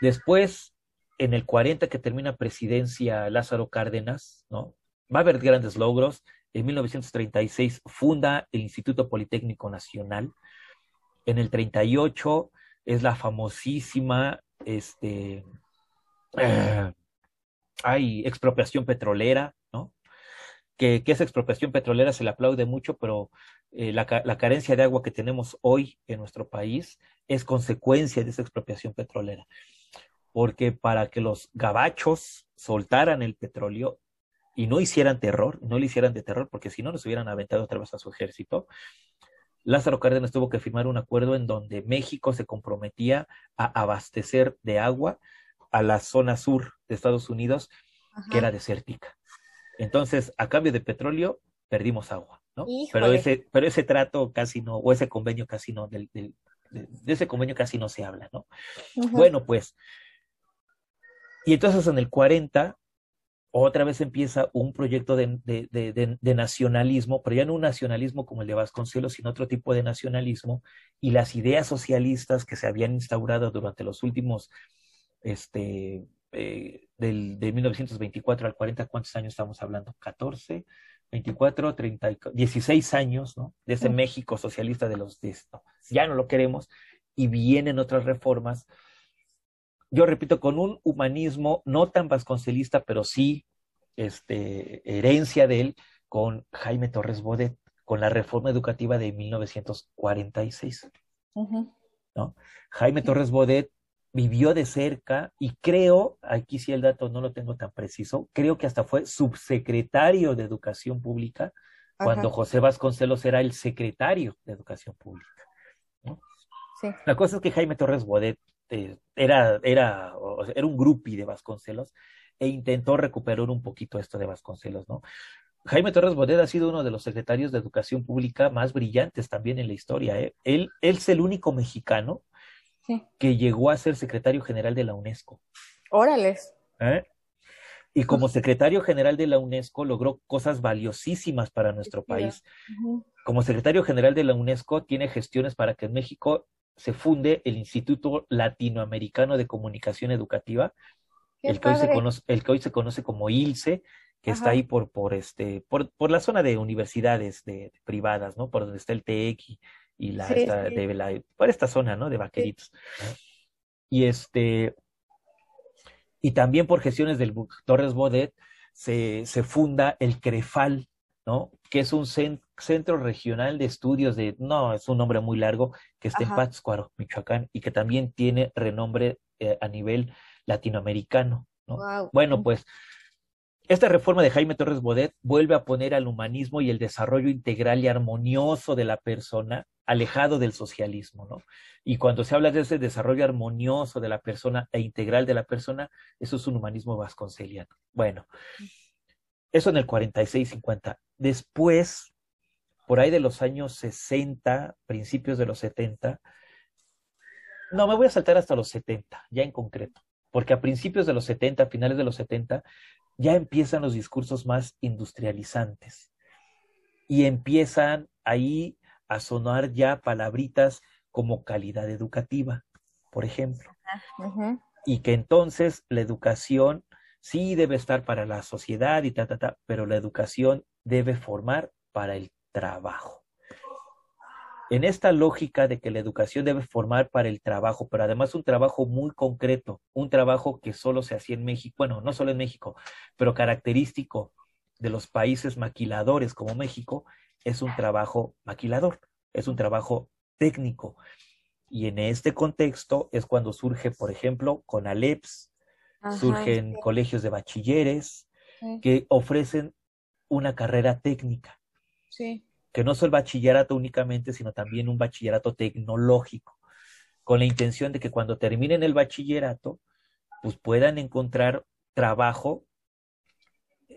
D: Después, en el 40 que termina presidencia Lázaro Cárdenas, ¿no? Va a haber grandes logros. En 1936 funda el Instituto Politécnico Nacional. En el 38 es la famosísima, este, eh, hay expropiación petrolera, ¿no? Que, esa expropiación petrolera se le aplaude mucho, pero eh, la, la, carencia de agua que tenemos hoy en nuestro país es consecuencia de esa expropiación petrolera. Porque para que los gabachos soltaran el petróleo, y no hicieran terror, no le hicieran de terror, porque si no nos hubieran aventado otra vez a su ejército, Lázaro Cárdenas tuvo que firmar un acuerdo en donde México se comprometía a abastecer de agua a la zona sur de Estados Unidos, que era desértica. Entonces, a cambio de petróleo, perdimos agua, ¿no? Pero ese, pero ese trato casi no, o ese convenio casi no, del, de, ese convenio casi no se habla, ¿no? Bueno, pues, y entonces en el 40 otra vez empieza un proyecto de, de, de, nacionalismo, pero ya no un nacionalismo como el de Vasconcelos, sino otro tipo de nacionalismo, y las ideas socialistas que se habían instaurado durante los últimos, este, eh, del, de 1924 al 40, ¿cuántos años estamos hablando? 14, 24, 30, 16 años, ¿no? De ese México socialista de los, de, ya no lo queremos, y vienen otras reformas yo repito, con un humanismo no tan vasconcelista, pero sí este, herencia de él, con Jaime Torres Bodet, con la reforma educativa de 1946. ¿no? Jaime Torres Bodet vivió de cerca y creo, aquí sí el dato no lo tengo tan preciso, creo que hasta fue subsecretario de Educación Pública cuando José Vasconcelos era el secretario de Educación Pública. La cosa es que Jaime Torres Bodet este, era, era, era un grupi de Vasconcelos e intentó recuperar un poquito esto de Vasconcelos, ¿no? Jaime Torres Bodet ha sido uno de los secretarios de Educación Pública más brillantes también en la historia. ¿eh? Él, él, es el único mexicano que llegó a ser secretario general de la UNESCO.
C: Órales.
D: ¿Eh? Y como secretario general de la UNESCO logró cosas valiosísimas para nuestro país. Como secretario general de la UNESCO tiene gestiones para que en México se funde el Instituto Latinoamericano de Comunicación Educativa, el que, hoy se conoce, el que hoy se conoce como ILCE, que está ahí por, por, este, por, por la zona de universidades de, privadas, ¿no? Por donde está el TEC y, la, De la, por esta zona, ¿no? De Vaqueritos. Y este, y también por gestiones del Torres Bodet se, se funda el CREFAL, ¿no? Que es un centro regional de estudios de, no, es un nombre muy largo, que está en Pátzcuaro, Michoacán, y que también tiene renombre eh, a nivel latinoamericano, ¿no? Bueno, pues esta reforma de Jaime Torres Bodet vuelve a poner al humanismo y el desarrollo integral y armonioso de la persona alejado del socialismo, ¿no? Y cuando se habla de ese desarrollo armonioso de la persona e integral de la persona, eso es un humanismo vasconceliano. Bueno, eso en el 46-50. Después, por ahí de los años 60, principios de los 70, no, me voy a saltar hasta los 70, ya en concreto, porque a principios de los 70, finales de los 70, ya empiezan los discursos más industrializantes y empiezan ahí a sonar ya palabritas como calidad educativa, por ejemplo. Y que entonces la educación sí debe estar para la sociedad y ta, ta, ta, pero la educación debe formar para el trabajo. En esta lógica de que la educación debe formar para el trabajo, pero además un trabajo muy concreto, un trabajo que solo se hacía en México, bueno, no solo en México, pero característico de los países maquiladores como México, es un trabajo maquilador, es un trabajo técnico. Y en este contexto es cuando surge, por ejemplo, con Aleps, surgen colegios de bachilleres que ofrecen una carrera técnica. Que no solo el bachillerato únicamente, sino también un bachillerato tecnológico, con la intención de que cuando terminen el bachillerato, pues puedan encontrar trabajo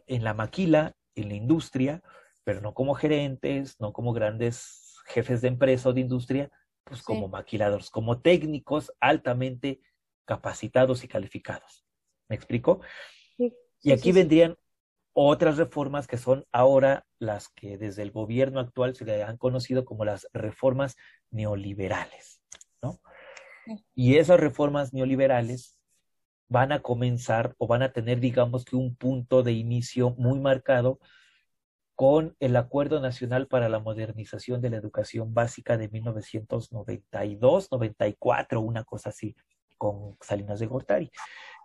D: en la maquila, en la industria, pero no como gerentes, no como grandes jefes de empresa o de industria, pues como maquiladores, como técnicos altamente capacitados y calificados. ¿Me explico? y aquí vendrían otras reformas que son ahora las que desde el gobierno actual se le han conocido como las reformas neoliberales, ¿no? Y esas reformas neoliberales van a comenzar o van a tener, digamos que un punto de inicio muy marcado con el Acuerdo Nacional para la Modernización de la Educación Básica de 1992, 94, una cosa así con Salinas de Gortari.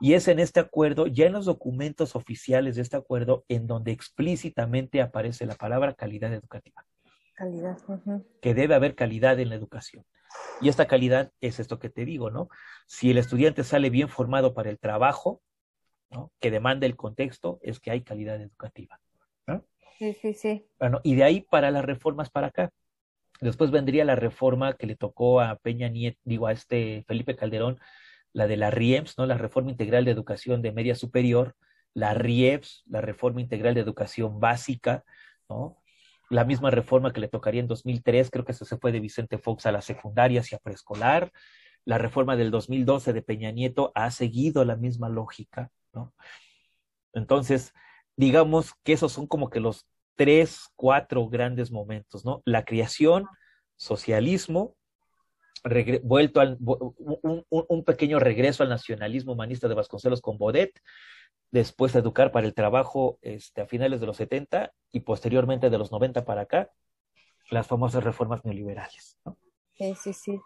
D: Y es en este acuerdo, ya en los documentos oficiales de este acuerdo, en donde explícitamente aparece la palabra calidad educativa.
C: Calidad.
D: Que debe haber calidad en la educación. Y esta calidad es esto que te digo, ¿no? Si el estudiante sale bien formado para el trabajo, ¿no? que demanda el contexto es que hay calidad educativa.
C: Sí, sí, sí.
D: Bueno, y de ahí para las reformas para acá. Después vendría la reforma que le tocó a Peña Nieto, digo, a este Felipe Calderón, la de la RIEMS, ¿no? La Reforma Integral de Educación de Media Superior, la RIEPS, la Reforma Integral de Educación Básica, ¿no? La misma reforma que le tocaría en 2003, creo que eso se fue de Vicente Fox a la secundaria hacia preescolar. La reforma del 2012 de Peña Nieto ha seguido la misma lógica, ¿no? Entonces, digamos que esos son como que los tres, cuatro grandes momentos, ¿no? La creación, socialismo, vuelto al, un, un, pequeño regreso al nacionalismo humanista de Vasconcelos con Bodet, después educar para el trabajo este, a finales de los 70 y posteriormente de los 90 para acá, las famosas reformas neoliberales. ¿no?
C: Sí, sí, sí.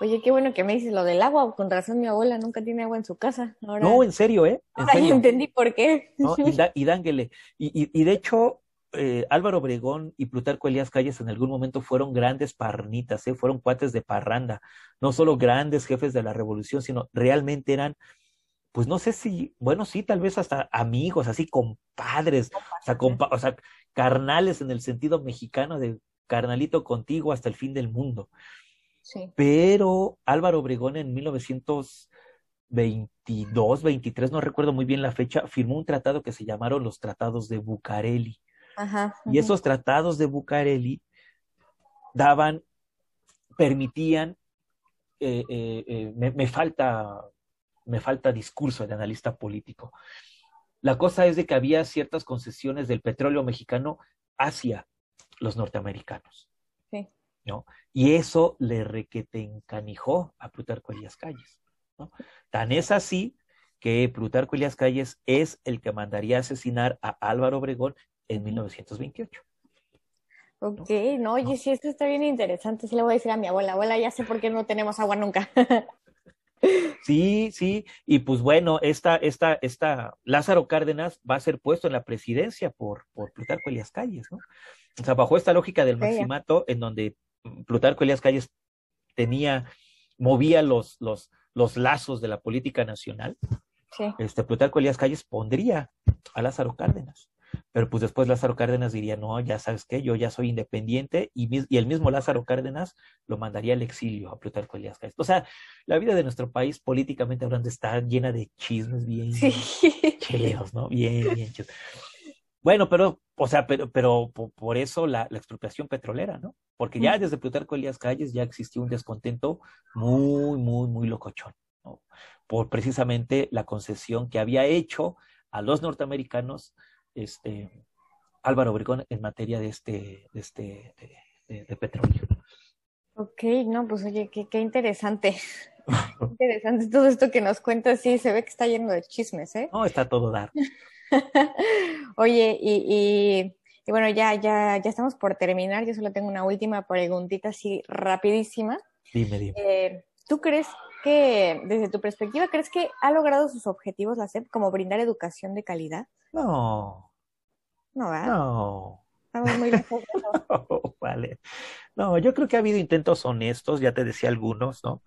C: Oye, qué bueno que me dices lo del agua. Con razón, mi abuela nunca tiene agua en su casa.
D: No, en serio, ¿eh? En
C: serio. entendí por qué.
D: ¿No? Y, y, dánguele. Y, y, de hecho, eh, Álvaro Obregón y Plutarco Elías Calles en algún momento fueron grandes parnitas, ¿eh? fueron cuates de parranda. No solo grandes jefes de la revolución, sino realmente eran pues no sé si, bueno, sí, tal vez hasta amigos, así compadres, o sea, o sea, carnales en el sentido mexicano de carnalito contigo hasta el fin del mundo.
C: Sí.
D: Pero Álvaro Obregón en 1922, 23, no recuerdo muy bien la fecha, firmó un tratado que se llamaron los Tratados de Bucareli.
C: Ajá,
D: Y esos tratados de Bucareli daban, permitían, eh, eh, eh, me, me, falta me falta discurso de analista político. La cosa es de que había ciertas concesiones del petróleo mexicano hacia los norteamericanos.
C: Sí.
D: ¿no? Y eso le requete encanijó a Plutarco Elías Calles. ¿no? Tan es así que Plutarco Elías Calles es el que mandaría asesinar a Álvaro Obregón en 1928.
C: Ok, no, oye, sí, esto está bien interesante. Sí le voy a decir a mi abuela, abuela, ya sé por qué no tenemos agua nunca.
D: Sí, sí, y pues bueno, esta, esta, esta, Lázaro Cárdenas va a ser puesto en la presidencia por, por Plutarco Elías Calles, ¿no? O sea, bajo esta lógica del maximato, en donde Plutarco Elías Calles tenía, movía los, los, los lazos de la política nacional,
C: sí.
D: este Plutarco Elías Calles pondría a Lázaro Cárdenas. Pero pues después Lázaro Cárdenas diría, no, ya sabes qué, yo ya soy independiente y, y, el mismo Lázaro Cárdenas lo mandaría al exilio a Plutarco Elías Calles. O sea, la vida de nuestro país políticamente hablando está llena de chismes bien
C: sí.
D: ¿no? Bien, bien cheos. Bueno, pero, o sea, pero, pero por, por eso la, la, expropiación petrolera, ¿no? Porque ya desde Plutarco Elías Calles ya existió un descontento muy, muy, muy locochón, ¿no? Por precisamente la concesión que había hecho a los norteamericanos este, Álvaro Obregón en materia de este, de este, de, de, de petróleo.
C: Ok, no, pues oye, qué, qué interesante. interesante todo esto que nos cuentas, sí, se ve que está lleno de chismes, ¿eh?
D: No, está todo dar.
C: oye, y, y, y, bueno, ya, ya, ya estamos por terminar, yo solo tengo una última preguntita así rapidísima.
D: Dime, dime.
C: Eh, ¿Tú crees que, desde tu perspectiva, crees que ha logrado sus objetivos la SEP, como brindar educación de calidad?
D: No.
C: No, ¿verdad?
D: No.
C: Estamos muy lejos.
D: no, vale. No, yo creo que ha habido intentos honestos, ya te decía algunos, ¿no?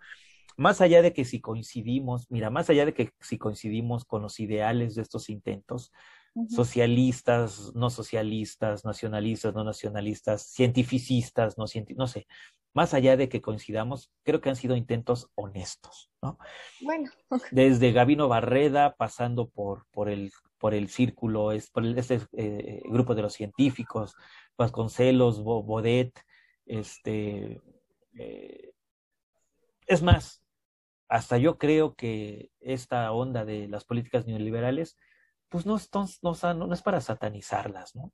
D: Más allá de que si coincidimos, mira, más allá de que si coincidimos con los ideales de estos intentos, uh -huh. socialistas, no socialistas, nacionalistas, no nacionalistas, cientificistas, no científicos, no sé, más allá de que coincidamos, creo que han sido intentos honestos, ¿no?
C: Bueno.
D: Desde Gabino Barreda, pasando por, por, el, por el círculo, es, por el, este eh, grupo de los científicos, Vasconcelos, Bodet, este, eh, es más, hasta yo creo que esta onda de las políticas neoliberales, pues no, no, no, no es para satanizarlas, ¿no?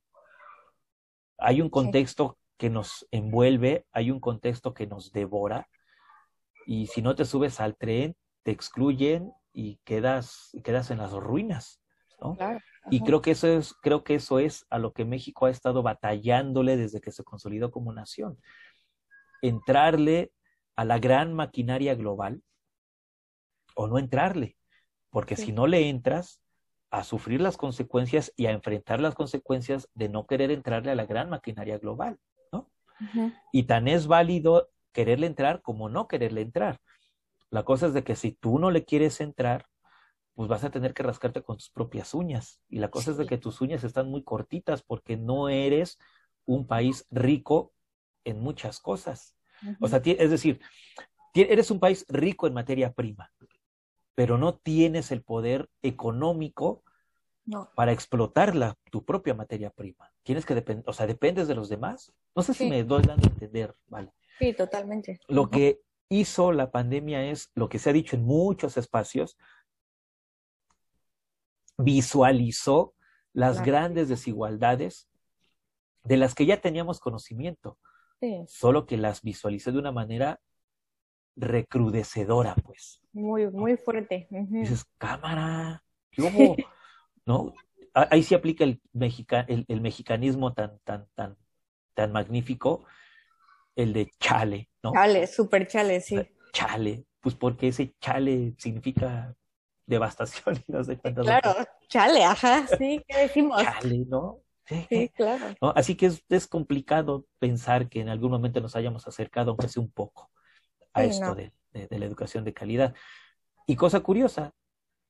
D: Hay un contexto. Que nos envuelve, hay un contexto que nos devora, y si no te subes al tren, te excluyen y quedas, quedas en las ruinas, ¿no?
C: Claro.
D: Y creo que eso es, creo que eso es a lo que México ha estado batallándole desde que se consolidó como nación. Entrarle a la gran maquinaria global o no entrarle, porque sí. si no le entras, a sufrir las consecuencias y a enfrentar las consecuencias de no querer entrarle a la gran maquinaria global.
C: Uh -huh.
D: Y tan es válido quererle entrar como no quererle entrar. La cosa es de que si tú no le quieres entrar, pues vas a tener que rascarte con tus propias uñas. Y la cosa es de que tus uñas están muy cortitas porque no eres un país rico en muchas cosas. O sea, es decir, eres un país rico en materia prima, pero no tienes el poder económico para explotar la, tu propia materia prima. Tienes que depender, o sea, dependes de los demás. No sé si me doy dando a entender, ¿vale?
C: Sí, totalmente.
D: Lo que hizo la pandemia es lo que se ha dicho en muchos espacios, visualizó las grandes desigualdades de las que ya teníamos conocimiento, solo que las visualizó de una manera recrudecedora, pues.
C: Muy, muy fuerte.
D: Dices, cámara, ¿cómo? ¿No? Ahí se aplica el, el, mexicanismo tan, tan, tan, tan magnífico, el de chale, ¿no?
C: Chale, súper chale, sí.
D: Chale, pues porque ese chale significa devastación y no sé cuántas
C: Claro, chale, ajá, sí, ¿qué decimos?
D: Chale, ¿no?
C: Sí, claro.
D: Así que es, es, complicado pensar que en algún momento nos hayamos acercado, aunque sea un poco, a esto de, de, la educación de calidad. Y cosa curiosa,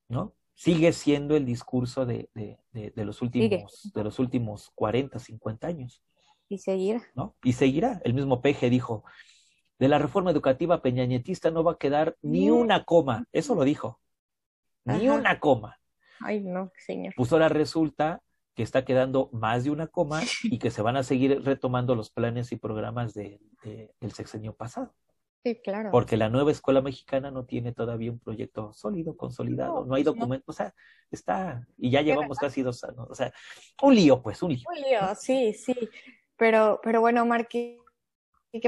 D: ¿no? Sigue siendo el discurso de, de los, últimos, de los últimos 40, 50 años.
C: Y seguirá.
D: ¿no? Y seguirá. El mismo Peje dijo, de la reforma educativa peñañetista no va a quedar ni una coma. Eso lo dijo. Ni una coma.
C: Ay, no, señor.
D: Pues ahora resulta que está quedando más de una coma y que se van a seguir retomando los planes y programas de, del sexenio pasado.
C: Sí, claro.
D: Porque la nueva escuela mexicana no tiene todavía un proyecto sólido, consolidado, no, hay pues documentos, o sea, está, y ya llevamos casi dos años, o sea, un lío, pues, un lío.
C: Un lío, sí, sí. Pero, pero bueno, Omar, qué,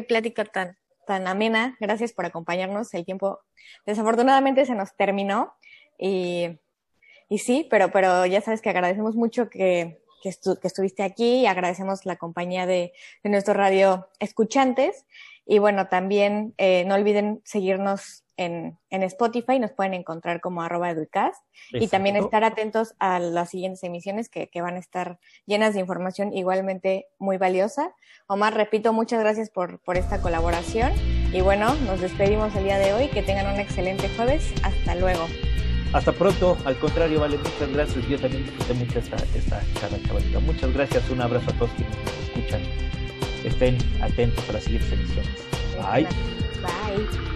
C: plática tan, tan amena. Gracias por acompañarnos. El tiempo, desafortunadamente, se nos terminó. Y, y sí, pero, pero ya sabes que agradecemos mucho que, que, estuviste aquí y agradecemos la compañía de, de nuestro radio escuchantes. Y bueno, también eh, no olviden seguirnos en, en, Spotify, nos pueden encontrar como arroba educast y también estar atentos a las siguientes emisiones que, que, van a estar llenas de información igualmente muy valiosa. Omar, repito, muchas gracias por, por esta colaboración y bueno, nos despedimos el día de hoy, que tengan un excelente jueves, hasta luego.
D: Hasta pronto, al contrario, vale, muchas gracias. Yo también disfruté mucho esta, esta charla, Muchas gracias, un abrazo a todos quienes nos escuchan estén atentos a las siguientes emisiones. Bye.
C: Bye.